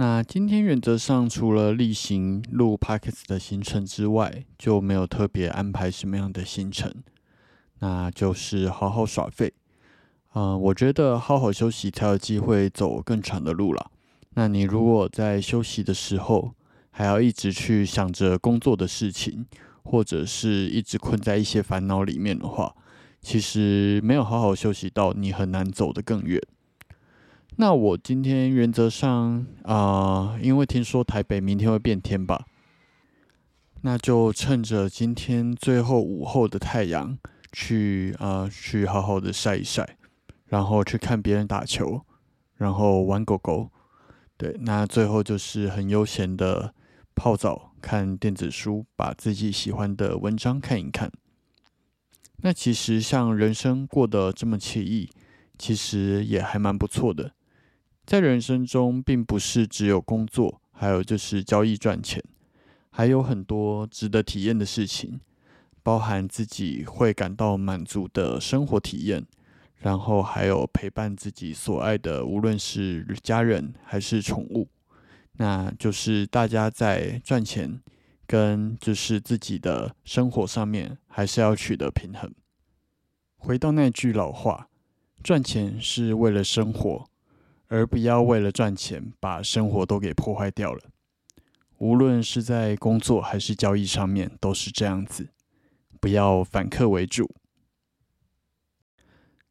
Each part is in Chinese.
那今天原则上除了例行录 p o c k e t 的行程之外，就没有特别安排什么样的行程，那就是好好耍废。嗯，我觉得好好休息才有机会走更长的路了。那你如果在休息的时候，还要一直去想着工作的事情，或者是一直困在一些烦恼里面的话，其实没有好好休息到，你很难走得更远。那我今天原则上啊，因为听说台北明天会变天吧，那就趁着今天最后午后的太阳，去啊去好好的晒一晒，然后去看别人打球，然后玩狗狗。对，那最后就是很悠闲的泡澡、看电子书，把自己喜欢的文章看一看。那其实像人生过得这么惬意，其实也还蛮不错的。在人生中，并不是只有工作，还有就是交易赚钱，还有很多值得体验的事情，包含自己会感到满足的生活体验，然后还有陪伴自己所爱的，无论是家人还是宠物，那就是大家在赚钱跟就是自己的生活上面，还是要取得平衡。回到那句老话，赚钱是为了生活。而不要为了赚钱把生活都给破坏掉了。无论是在工作还是交易上面，都是这样子。不要反客为主。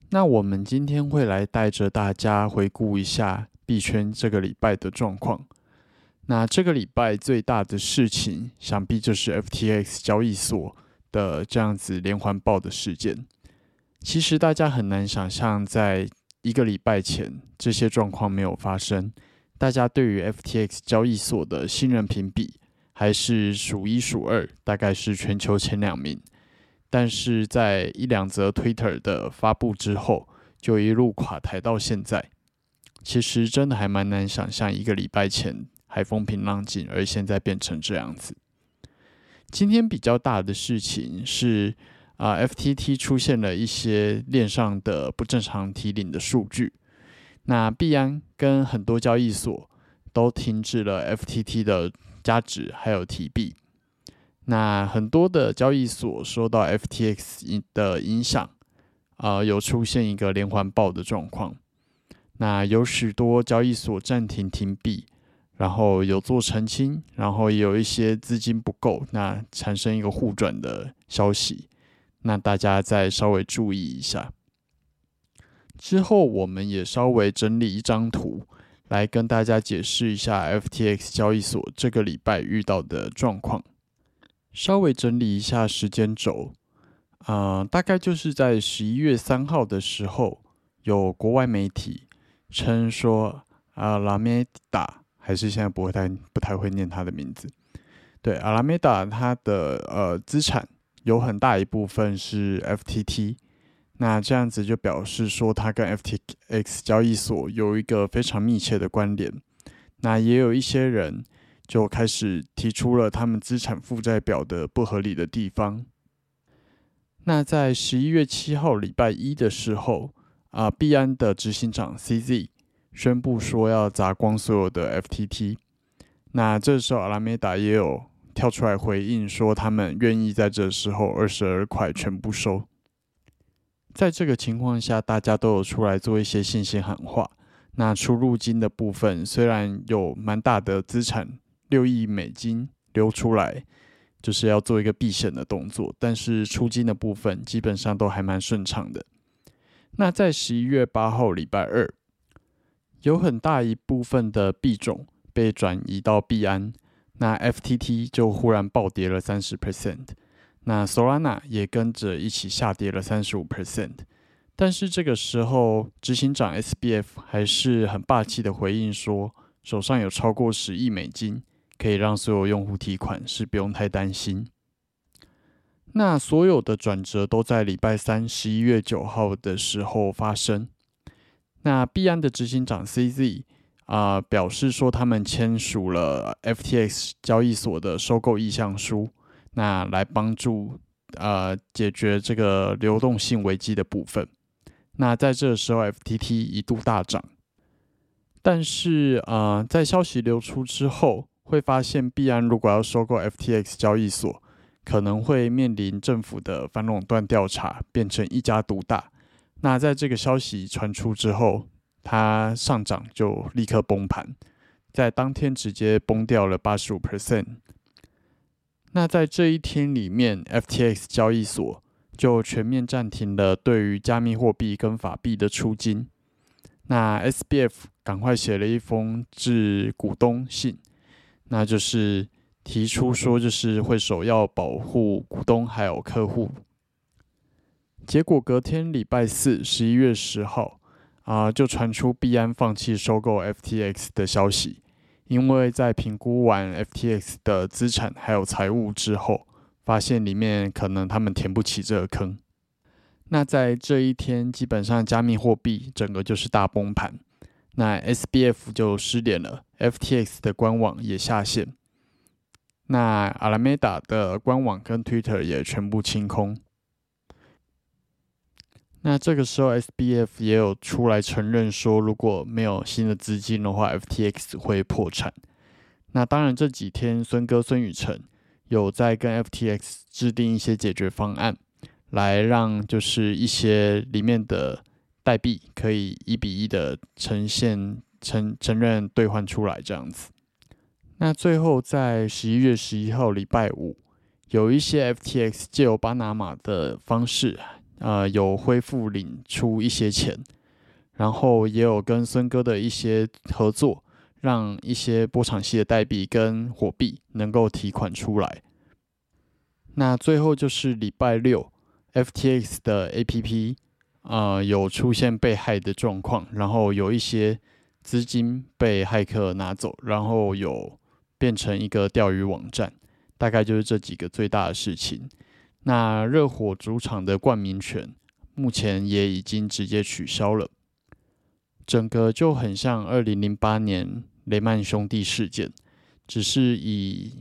那我们今天会来带着大家回顾一下币圈这个礼拜的状况。那这个礼拜最大的事情，想必就是 FTX 交易所的这样子连环爆的事件。其实大家很难想象在。一个礼拜前，这些状况没有发生，大家对于 FTX 交易所的信任评比还是数一数二，大概是全球前两名。但是在一两则 Twitter 的发布之后，就一路垮台到现在。其实真的还蛮难想象，一个礼拜前还风平浪静，而现在变成这样子。今天比较大的事情是。啊，FTT 出现了一些链上的不正常提领的数据。那币安跟很多交易所都停止了 FTT 的加值还有提币。那很多的交易所受到 FTX 的影响，啊，有出现一个连环爆的状况。那有许多交易所暂停停币，然后有做澄清，然后有一些资金不够，那产生一个互转的消息。那大家再稍微注意一下。之后我们也稍微整理一张图，来跟大家解释一下 FTX 交易所这个礼拜遇到的状况。稍微整理一下时间轴，啊，大概就是在十一月三号的时候，有国外媒体称说，阿拉梅达还是现在不会太不太会念他的名字，对，阿拉梅达他的呃资产有很大一部分是 FTT，那这样子就表示说他跟 FTX 交易所有一个非常密切的关联，那也有一些人。就开始提出了他们资产负债表的不合理的地方。那在十一月七号礼拜一的时候，啊，币安的执行长 CZ 宣布说要砸光所有的 FTT。那这时候阿拉梅达也有跳出来回应说，他们愿意在这时候二十二块全部收。在这个情况下，大家都有出来做一些信心喊话。那出入金的部分虽然有蛮大的资产。六亿美金流出来，就是要做一个避险的动作，但是出金的部分基本上都还蛮顺畅的。那在十一月八号礼拜二，有很大一部分的币种被转移到币安，那 FTT 就忽然暴跌了三十 percent，那 Solana 也跟着一起下跌了三十五 percent。但是这个时候，执行长 SBF 还是很霸气的回应说，手上有超过十亿美金。可以让所有用户提款是不用太担心。那所有的转折都在礼拜三十一月九号的时候发生。那币安的执行长 CZ 啊表示说，他们签署了 FTX 交易所的收购意向书，那来帮助呃解决这个流动性危机的部分。那在这时候，FTT 一度大涨，但是啊在消息流出之后。会发现，币安如果要收购 FTX 交易所，可能会面临政府的反垄断调查，变成一家独大。那在这个消息传出之后，它上涨就立刻崩盘，在当天直接崩掉了八十五 percent。那在这一天里面，FTX 交易所就全面暂停了对于加密货币跟法币的出金。那 SBF 赶快写了一封致股东信。那就是提出说，就是会首要保护股东还有客户。结果隔天礼拜四十一月十号啊，就传出币安放弃收购 FTX 的消息，因为在评估完 FTX 的资产还有财务之后，发现里面可能他们填不起这个坑。那在这一天，基本上加密货币整个就是大崩盘。那 SBF 就失联了，FTX 的官网也下线，那阿拉梅达的官网跟 Twitter 也全部清空。那这个时候 SBF 也有出来承认说，如果没有新的资金的话，FTX 会破产。那当然这几天孙哥孙宇晨有在跟 FTX 制定一些解决方案，来让就是一些里面的。代币可以一比一的呈现承承认兑换出来这样子。那最后在十一月十一号礼拜五，有一些 FTX 借由巴拿马的方式，呃，有恢复领出一些钱，然后也有跟孙哥的一些合作，让一些波场系的代币跟火币能够提款出来。那最后就是礼拜六，FTX 的 APP。呃，有出现被害的状况，然后有一些资金被骇客拿走，然后有变成一个钓鱼网站，大概就是这几个最大的事情。那热火主场的冠名权目前也已经直接取消了，整个就很像二零零八年雷曼兄弟事件，只是以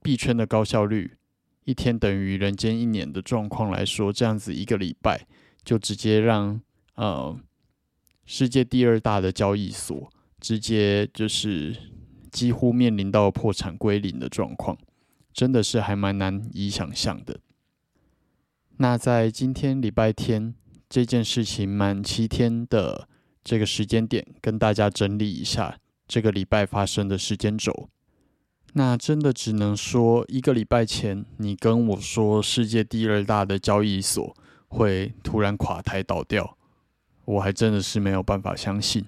币圈的高效率，一天等于人间一年的状况来说，这样子一个礼拜。就直接让呃世界第二大的交易所直接就是几乎面临到破产归零的状况，真的是还蛮难以想象的。那在今天礼拜天这件事情满七天的这个时间点，跟大家整理一下这个礼拜发生的时间轴。那真的只能说，一个礼拜前你跟我说世界第二大的交易所会突然垮台倒掉，我还真的是没有办法相信。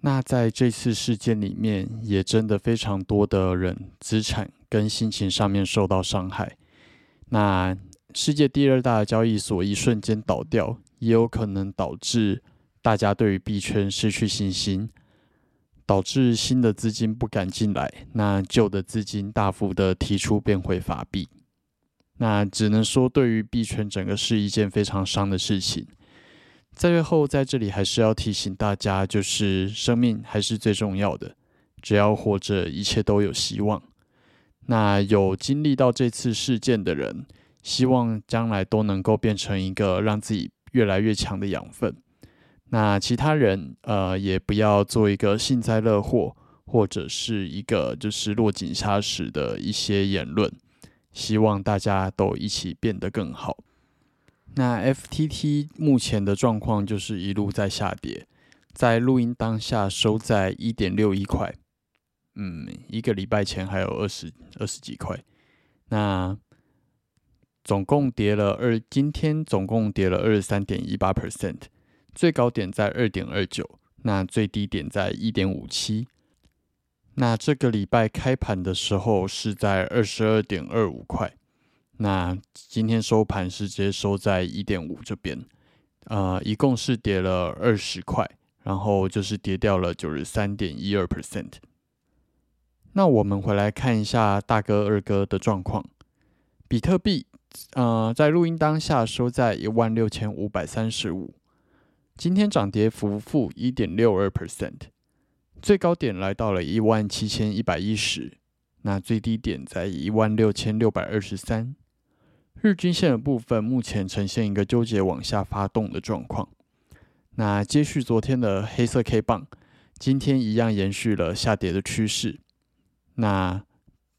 那在这次事件里面，也真的非常多的人资产跟心情上面受到伤害。那世界第二大交易所一瞬间倒掉，也有可能导致大家对于币圈失去信心，导致新的资金不敢进来，那旧的资金大幅的提出变回法币。那只能说，对于币圈整个是一件非常伤的事情。在最后，在这里还是要提醒大家，就是生命还是最重要的。只要活着，一切都有希望。那有经历到这次事件的人，希望将来都能够变成一个让自己越来越强的养分。那其他人，呃，也不要做一个幸灾乐祸，或者是一个就是落井下石的一些言论。希望大家都一起变得更好。那 FTT 目前的状况就是一路在下跌，在录音当下收在一点六一块，嗯，一个礼拜前还有二十二十几块，那总共跌了二，今天总共跌了二十三点一八 percent，最高点在二点二九，那最低点在一点五七，那这个礼拜开盘的时候是在二十二点二五块。那今天收盘是直接收在一点五这边，呃，一共是跌了二十块，然后就是跌掉了九十三点一二 percent。那我们回来看一下大哥二哥的状况，比特币，呃，在录音当下收在一万六千五百三十五，今天涨跌幅负一点六二 percent，最高点来到了一万七千一百一十，那最低点在一万六千六百二十三。日均线的部分目前呈现一个纠结往下发动的状况。那接续昨天的黑色 K 棒，今天一样延续了下跌的趋势。那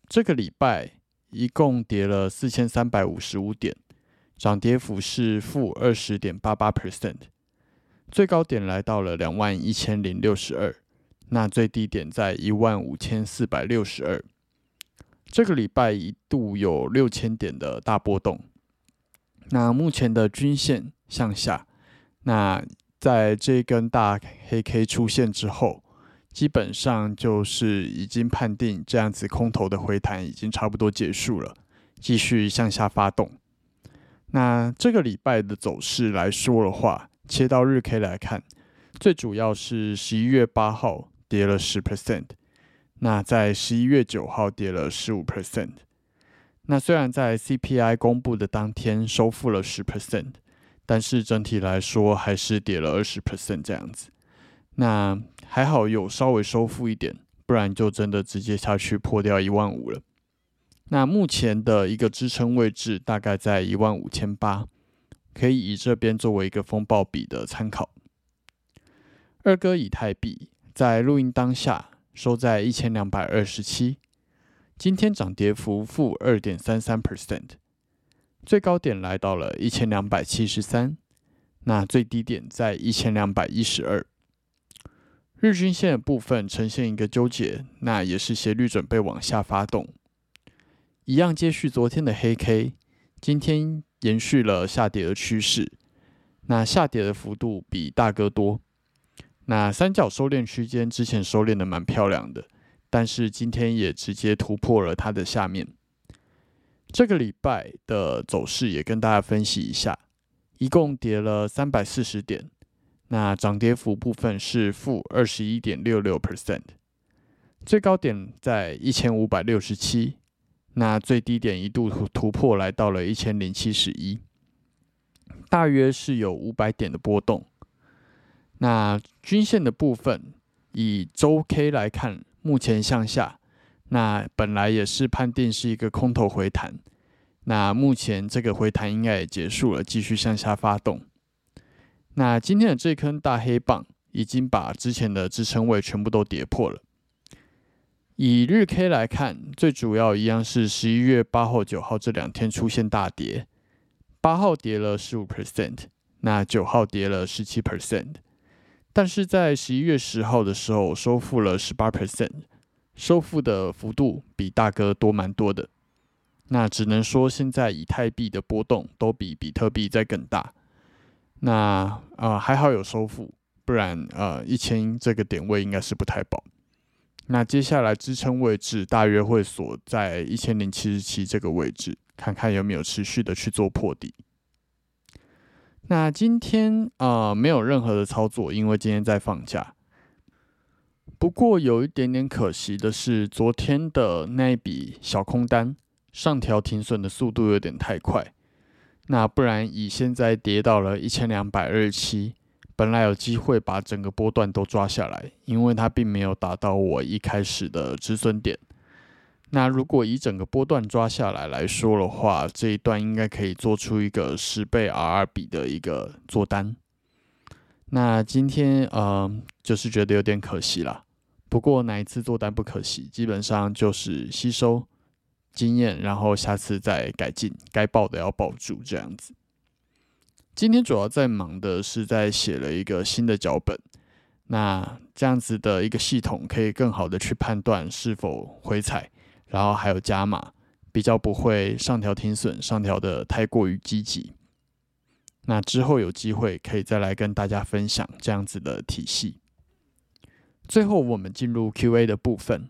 这个礼拜一共跌了四千三百五十五点，涨跌幅是负二十点八八 percent，最高点来到了两万一千零六十二，那最低点在一万五千四百六十二。这个礼拜一度有六千点的大波动，那目前的均线向下，那在这根大黑 K 出现之后，基本上就是已经判定这样子空头的回弹已经差不多结束了，继续向下发动。那这个礼拜的走势来说的话，切到日 K 来看，最主要是十一月八号跌了十 percent。那在十一月九号跌了十五 percent，那虽然在 CPI 公布的当天收复了十 percent，但是整体来说还是跌了二十 percent 这样子。那还好有稍微收复一点，不然就真的直接下去破掉一万五了。那目前的一个支撑位置大概在一万五千八，可以以这边作为一个风暴比的参考。二哥以太币在录音当下。收在一千两百二十七，今天涨跌幅负二点三三 percent，最高点来到了一千两百七十三，那最低点在一千两百一十二。日均线的部分呈现一个纠结，那也是斜率准备往下发动，一样接续昨天的黑 K，今天延续了下跌的趋势，那下跌的幅度比大哥多。那三角收敛区间之前收敛的蛮漂亮的，但是今天也直接突破了它的下面。这个礼拜的走势也跟大家分析一下，一共跌了三百四十点，那涨跌幅部分是负二十一点六六 percent，最高点在一千五百六十七，那最低点一度突突破来到了一千零七十一，大约是有五百点的波动。那均线的部分，以周 K 来看，目前向下。那本来也是判定是一个空头回弹，那目前这个回弹应该也结束了，继续向下发动。那今天的这根大黑棒已经把之前的支撑位全部都跌破了。以日 K 来看，最主要一样是十一月八号、九号这两天出现大跌，八号跌了十五 percent，那九号跌了十七 percent，但是在十一月十号的时候收复了十八 percent，收复的幅度比大哥多蛮多的。那只能说现在以太币的波动都比比特币在更大。那啊还好有收复，不然呃一千这个点位应该是不太保。那接下来支撑位置大约会锁在一千零七十七这个位置，看看有没有持续的去做破底。那今天啊没有任何的操作，因为今天在放假。不过有一点点可惜的是，昨天的那一笔小空单上调停损的速度有点太快。那不然以现在跌到了一千两百二十七。本来有机会把整个波段都抓下来，因为它并没有达到我一开始的止损点。那如果以整个波段抓下来来说的话，这一段应该可以做出一个十倍 RR 比的一个做单。那今天呃，就是觉得有点可惜啦。不过哪一次做单不可惜？基本上就是吸收经验，然后下次再改进，该报的要报住这样子。今天主要在忙的是在写了一个新的脚本，那这样子的一个系统可以更好的去判断是否回踩，然后还有加码，比较不会上调停损上调的太过于积极。那之后有机会可以再来跟大家分享这样子的体系。最后我们进入 Q&A 的部分，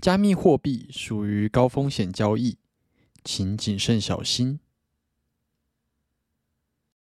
加密货币属于高风险交易，请谨慎小心。